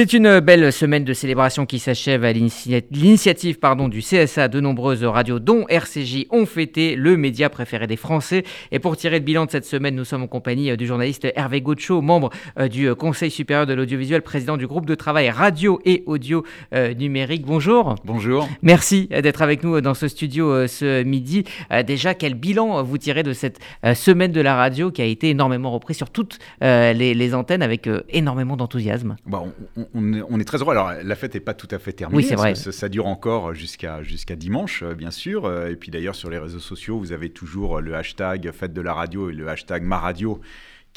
C'est une belle semaine de célébration qui s'achève à l'initiative pardon, du CSA. De nombreuses radios, dont RCJ, ont fêté le média préféré des Français. Et pour tirer le bilan de cette semaine, nous sommes en compagnie euh, du journaliste Hervé Gaucho, membre euh, du Conseil supérieur de l'audiovisuel, président du groupe de travail radio et audio euh, numérique. Bonjour. Bonjour. Merci d'être avec nous dans ce studio ce midi. Déjà, quel bilan vous tirez de cette semaine de la radio qui a été énormément reprise sur toutes les, antennes avec énormément d'enthousiasme? Bon, bah, on est, très heureux. Alors, la fête n'est pas tout à fait terminée. Oui, c'est vrai. Ça, dure encore jusqu'à jusqu'à dimanche, euh, bien sûr. Euh, et puis d'ailleurs, sur les réseaux sociaux, vous avez toujours le hashtag Fête de la radio et le hashtag Ma Radio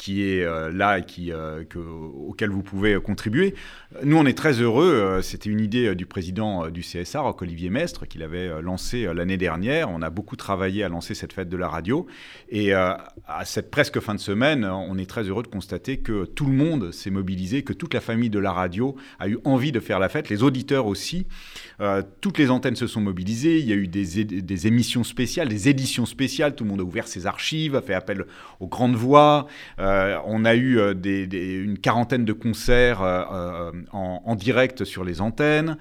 qui est euh, là et qui, euh, auquel vous pouvez contribuer. Nous, on est très heureux. Euh, c'était une idée du président du CSA, Olivier Mestre, qu'il avait lancé l'année dernière. On a beaucoup travaillé à lancer cette fête de la radio. Et à cette presque fin de semaine, on est très heureux de constater que tout le monde s'est mobilisé, que toute la famille de la radio a eu envie de faire la fête, les auditeurs aussi. toutes les antennes se sont mobilisées. Il y a eu des, émissions spéciales, des éditions spéciales. Tout le monde a ouvert ses archives, a fait appel aux grandes voix. On a eu euh, une quarantaine de concerts euh, en, direct sur les antennes,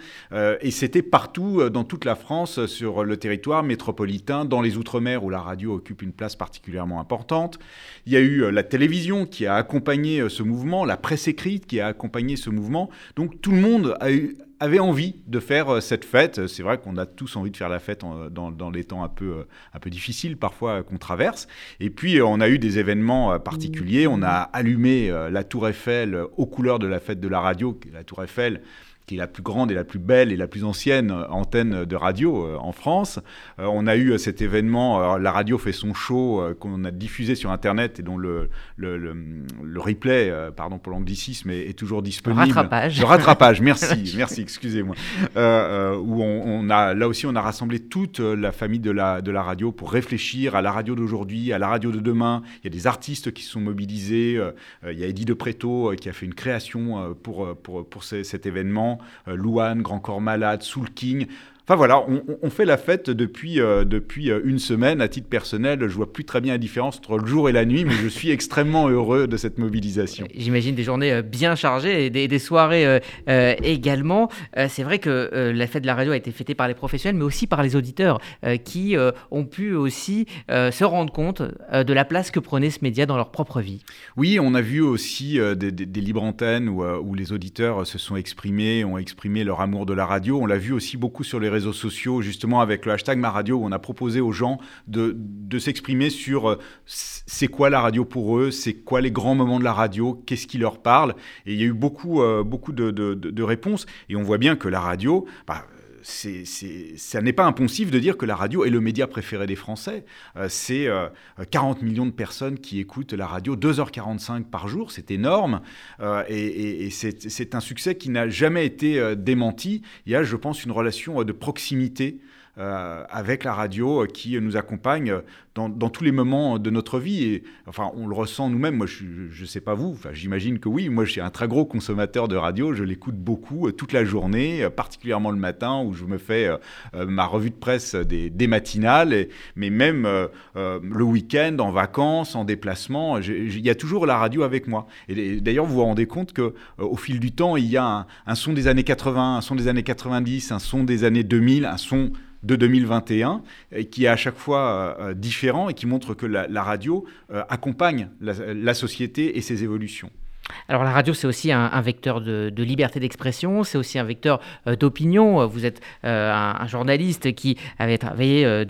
et c'était partout dans toute la France, sur le territoire métropolitain, dans les Outre-mer où la radio occupe une place particulièrement importante. Il y a eu la télévision qui a accompagné ce mouvement, la presse écrite qui a accompagné ce mouvement. Donc tout le monde a eu avait envie de faire euh, cette fête. C'est vrai qu'on a tous envie de faire la fête dans, dans, les temps un peu, euh, un peu difficiles parfois qu'on traverse. Et puis euh, on a eu des événements particuliers. On a allumé la tour Eiffel aux couleurs de la fête de la radio. La tour Eiffel qui est la plus grande et la plus belle et la plus ancienne antenne de radio euh, en France. Euh, on a eu euh, cet événement, la radio fait son show qu'on a diffusé sur Internet et dont le, le, le, replay, pardon pour l'anglicisme, est, toujours disponible. Le rattrapage. Le rattrapage, merci, merci, excusez-moi. où on, a, là aussi, on a rassemblé toute la famille de la, de la radio pour réfléchir à la radio d'aujourd'hui, à la radio de demain. Il y a des artistes qui se sont mobilisés. il y a Eddie De Preto qui a fait une création pour, pour, pour cet événement. Louane, Grand Corps Malade, Soul King. Enfin voilà, on, fait la fête depuis, euh, depuis euh, une semaine. À titre personnel, je vois plus très bien la différence entre le jour et la nuit, mais je suis extrêmement heureux de cette mobilisation. J'imagine des journées euh, bien chargées et des, soirées également. C'est vrai que la fête de la radio a été fêtée par les professionnels, mais aussi par les auditeurs qui ont pu aussi se rendre compte de la place que prenait ce média dans leur propre vie. Oui, on a vu aussi des, des, libres antennes où, où les auditeurs se sont exprimés, ont exprimé leur amour de la radio. On l'a vu aussi beaucoup sur les réseaux réseaux sociaux, justement avec le hashtag Ma Radio, où on a proposé aux gens de, de s'exprimer sur euh, c'est quoi la radio pour eux, c'est quoi les grands moments de la radio, qu'est-ce qui leur parle. Et il y a eu beaucoup, euh, beaucoup de, de, de, réponses. Et on voit bien que la radio, bah, c'est, ça n'est pas impensif de dire que la radio est le média préféré des Français. Euh, c'est 40 euh, millions de personnes qui écoutent la radio, 2h45 par jour, c'est énorme. Euh, et, c'est, un succès qui n'a jamais été démenti. Il y a, je pense, une relation de proximité euh, avec la radio euh, qui nous accompagne dans, tous les moments de notre vie. Et, enfin, on le ressent nous-mêmes. Moi, je ne sais pas vous, enfin, j'imagine que oui. Moi, je suis un très gros consommateur de radio. Je l'écoute beaucoup euh, toute la journée, particulièrement le matin où je me fais ma revue de presse des, matinales, mais même le week-end, en vacances, en déplacement. Il y a toujours la radio avec moi. Et, d'ailleurs, vous vous rendez compte que au fil du temps, il y a un son des années 80, un son des années 90, un son des années 2000, un son de 2021, et qui est à chaque fois euh, euh, différent et qui montre que la, radio euh, accompagne la, société et ses évolutions. Alors la radio, c'est aussi un, vecteur de, liberté d'expression, c'est aussi un vecteur d'opinion. Vous êtes un, journaliste qui avait travaillé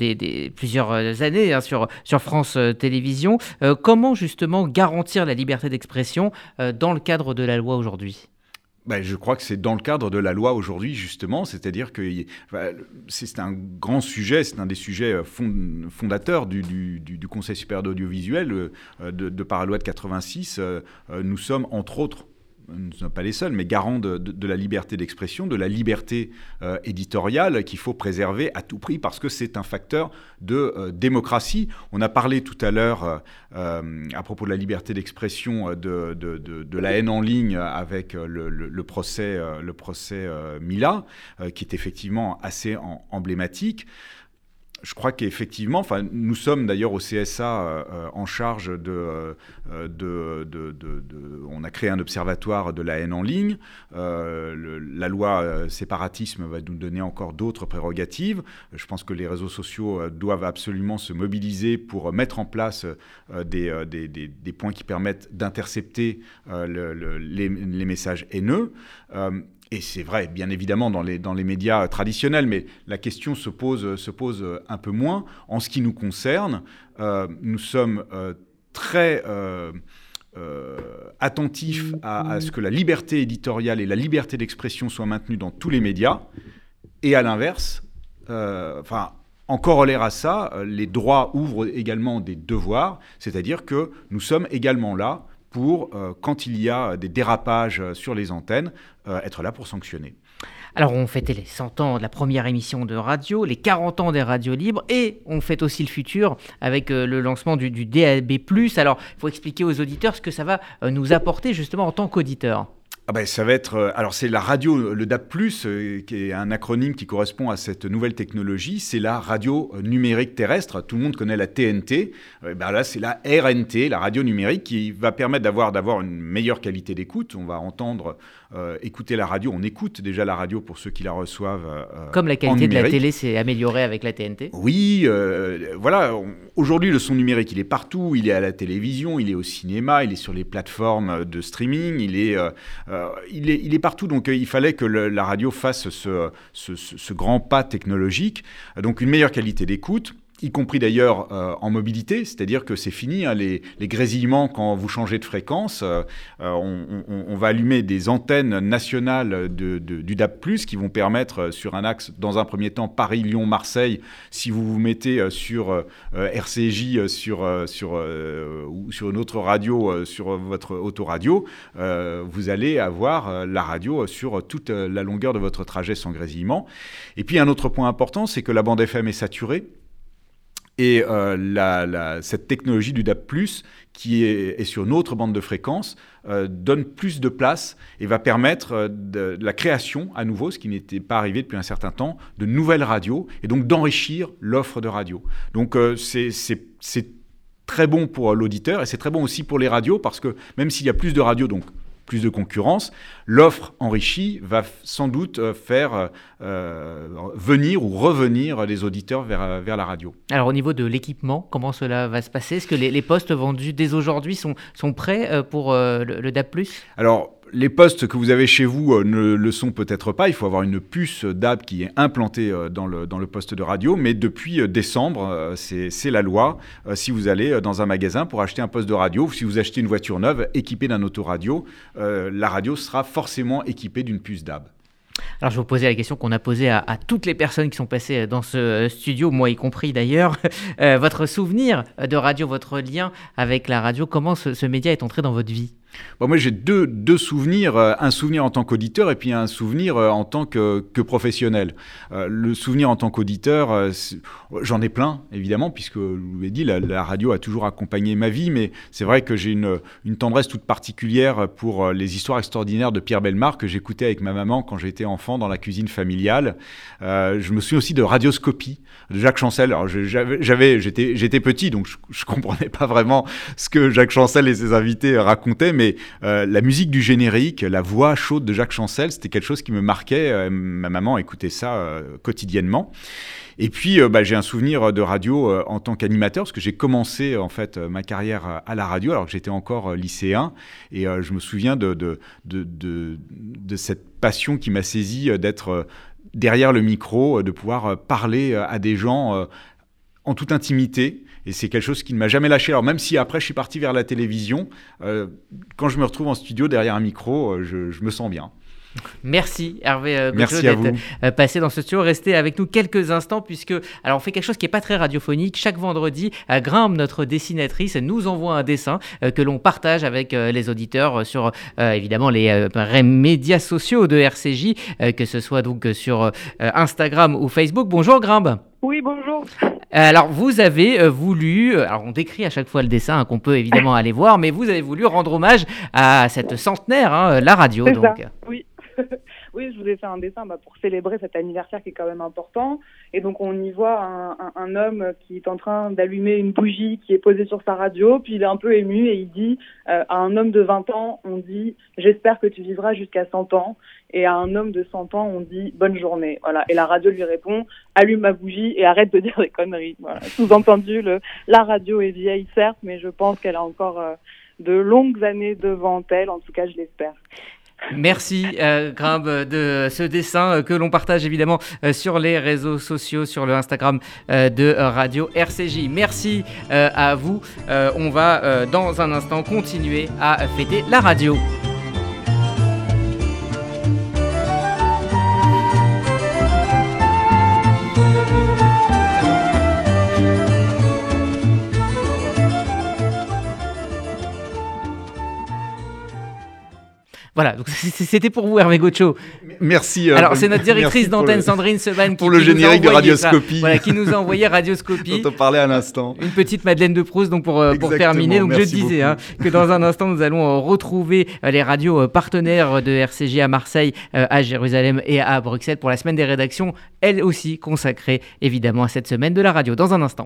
plusieurs années hein, sur, sur France Télévisions. comment justement garantir la liberté d'expression dans le cadre de la loi aujourd'hui? Ben, je crois que c'est dans le cadre de la loi aujourd'hui, justement, c'est-à-dire que c'est un grand sujet, c'est un des sujets euh, fondateurs du, Conseil supérieur d'audiovisuel euh, de, de, par la loi de 86. Euh, nous sommes, entre autres, nous ne sommes pas les seuls, mais garants de, la liberté d'expression, de la liberté euh, éditoriale qu'il faut préserver à tout prix parce que c'est un facteur de euh, démocratie. On a parlé tout à l'heure euh, à propos de la liberté d'expression de, la haine en ligne avec le, procès, le procès Mila, qui est effectivement assez emblématique je crois qu'effectivement, enfin, nous sommes d'ailleurs au CSA en charge de, de, On a créé un observatoire de la haine en ligne. la loi séparatisme va nous donner encore d'autres prérogatives. Je pense que les réseaux sociaux doivent absolument se mobiliser pour mettre en place des, des, points qui permettent d'intercepter les, messages haineux. Et c'est vrai, bien évidemment, dans les, dans les médias traditionnels, mais la question se pose, se pose un peu moins. En ce qui nous concerne, euh, nous sommes euh, très euh, attentifs à, ce que la liberté éditoriale et la liberté d'expression soient maintenues dans tous les médias. Et à l'inverse, enfin, en corollaire à ça, les droits ouvrent également des devoirs, c'est-à-dire que nous sommes également là pour, euh, quand il y a des dérapages euh, sur les antennes, euh, être là pour sanctionner. Alors on fêtait les 100 ans de la première émission de radio, les 40 ans des radios libres et on fête aussi le futur avec le lancement du, du DAB+. Alors il faut expliquer aux auditeurs ce que ça va nous apporter justement en tant qu'auditeurs. Ah ben, ça va être. Euh, alors, c'est la radio, le DAP, euh, qui est un acronyme qui correspond à cette nouvelle technologie. C'est la radio numérique terrestre. Tout le monde connaît la TNT. Euh, ben là, c'est la RNT, la radio numérique, qui va permettre d'avoir, d'avoir une meilleure qualité d'écoute. On va entendre, écouter la radio. On écoute déjà la radio pour ceux qui la reçoivent. Comme la qualité de la télé s'est améliorée avec la TNT Oui, voilà. Aujourd'hui, le son numérique, il est partout. Il est à la télévision, il est au cinéma, il est sur les plateformes de streaming, il est. Euh, il, est, il, est, partout, donc euh, il fallait que la radio fasse ce, ce, grand pas technologique. Donc une meilleure qualité d'écoute, y compris d'ailleurs euh, en mobilité, c'est-à-dire que c'est fini, hein, les, grésillements quand vous changez de fréquence, euh, euh, on, va allumer des antennes nationales du DAP+, qui vont permettre sur un axe, dans un premier temps, Paris-Lyon-Marseille, si vous vous mettez sur RCJ sur, sur, ou sur une autre radio, sur votre autoradio, vous allez avoir la radio sur toute la longueur de votre trajet sans grésillement. Et puis un autre point important, c'est que la bande FM est saturée. Et euh, cette technologie du DAP+, qui est, sur une autre bande de fréquence, euh, donne plus de place et va permettre euh, la création, à nouveau, ce qui n'était pas arrivé depuis un certain temps, de nouvelles radios, et donc d'enrichir l'offre de radio. Donc c'est très bon pour l'auditeur, et c'est très bon aussi pour les radios, parce que même s'il y a plus de radios, donc plus de concurrence, l'offre enrichie va sans doute euh, faire euh, euh, venir ou revenir les auditeurs vers, vers la radio. Alors au niveau de l'équipement, comment cela va se passer? Est-ce que les, postes vendus dès aujourd'hui sont, sont prêts pour le, le DAP ⁇ Alors les postes que vous avez chez vous euh, ne le sont peut-être pas. Il faut avoir une puce DAB qui est implantée euh, dans le, dans le poste de radio. Mais depuis euh, décembre, c'est la loi. Si vous allez dans un magasin pour acheter un poste de radio, ou si vous achetez une voiture neuve équipée d'un autoradio, la radio sera forcément équipée d'une puce DAB. Alors je vous poser la question qu'on a posée à, toutes les personnes qui sont passées dans ce studio, moi y compris d'ailleurs. votre souvenir de radio, votre lien avec la radio, comment ce média est entré dans votre vie? Moi, j'ai deux, deux, souvenirs, euh, un souvenir en tant qu'auditeur et puis un souvenir euh, en tant que, professionnel. Euh, le souvenir en tant qu'auditeur, j'en ai plein, évidemment, puisque, je vous l'ai dit, la, radio a toujours accompagné ma vie, mais c'est vrai que j'ai une, une, tendresse toute particulière pour les histoires extraordinaires de Pierre Belmar que j'écoutais avec ma maman quand j'étais enfant dans la cuisine familiale. je me souviens aussi de Radioscopie de Jacques Chancel. J'étais, petit, donc je, je comprenais pas vraiment ce que Jacques Chancel et ses invités racontaient, mais euh, la musique du générique, la voix chaude de Jacques Chancel, c'était quelque chose qui me marquait. Euh, ma maman écoutait ça euh, quotidiennement. Et puis, bah, j'ai un souvenir de radio en tant qu'animateur, parce que j'ai commencé en fait ma carrière à la radio alors que j'étais encore lycéen. Et je me souviens de cette passion qui m'a saisi d'être derrière le micro, de pouvoir parler à des gens en toute intimité. Et c'est quelque chose qui ne m'a jamais lâché. Alors même si après je suis parti vers la télévision, euh, quand je me retrouve en studio derrière un micro, euh, je, me sens bien. Merci Hervé euh, d'être euh, passé dans ce studio. Restez avec nous quelques instants puisque alors on fait quelque chose qui n'est pas très radiophonique. Chaque vendredi, Grimpe, notre dessinatrice, nous envoie un dessin que l'on partage avec les auditeurs sur évidemment les médias sociaux de RCJ, que ce soit donc sur Instagram ou Facebook. Bonjour Grimpe. Oui, bonjour. Euh, alors, vous avez euh, voulu, euh, alors on décrit à chaque fois le dessin hein, qu'on peut évidemment aller voir, mais vous avez voulu rendre hommage à cette centenaire, hein, la radio. Donc. Oui. Je vous ai fait un dessin bah, pour célébrer cet anniversaire qui est quand même important. Et donc on y voit un, homme qui est en train d'allumer une bougie qui est posée sur sa radio, puis il est un peu ému et il dit euh, à un homme de 20 ans, on dit j'espère que tu vivras jusqu'à 100 ans. Et à un homme de 100 ans, on dit bonne journée. Voilà. Et la radio lui répond allume ma bougie et arrête de dire des conneries. Sous-entendu, la radio est vieille certes, mais je pense qu'elle a encore euh, de longues années devant elle. En tout cas, je l'espère. Merci euh, de ce dessin euh, que l'on partage évidemment euh, sur les réseaux sociaux, sur le Instagram de Radio RCJ. Merci à vous. on va dans un instant continuer à fêter la radio. Voilà, donc c'était pour vous, Hervé Gocho. Merci. Euh, Alors, c'est notre directrice d'antenne, Sandrine Seban, pour le générique de Radioscopie. voilà, qui nous a envoyé Radioscopie. dont on parlait à l'instant. Une petite Madeleine de Proust, donc pour, euh, pour terminer. Donc, je disais hein, que dans un instant, nous allons euh, retrouver les radios partenaires de RCJ à Marseille, à Jérusalem et à Bruxelles pour la semaine des rédactions, elle aussi consacrée évidemment à cette semaine de la radio. Dans un instant.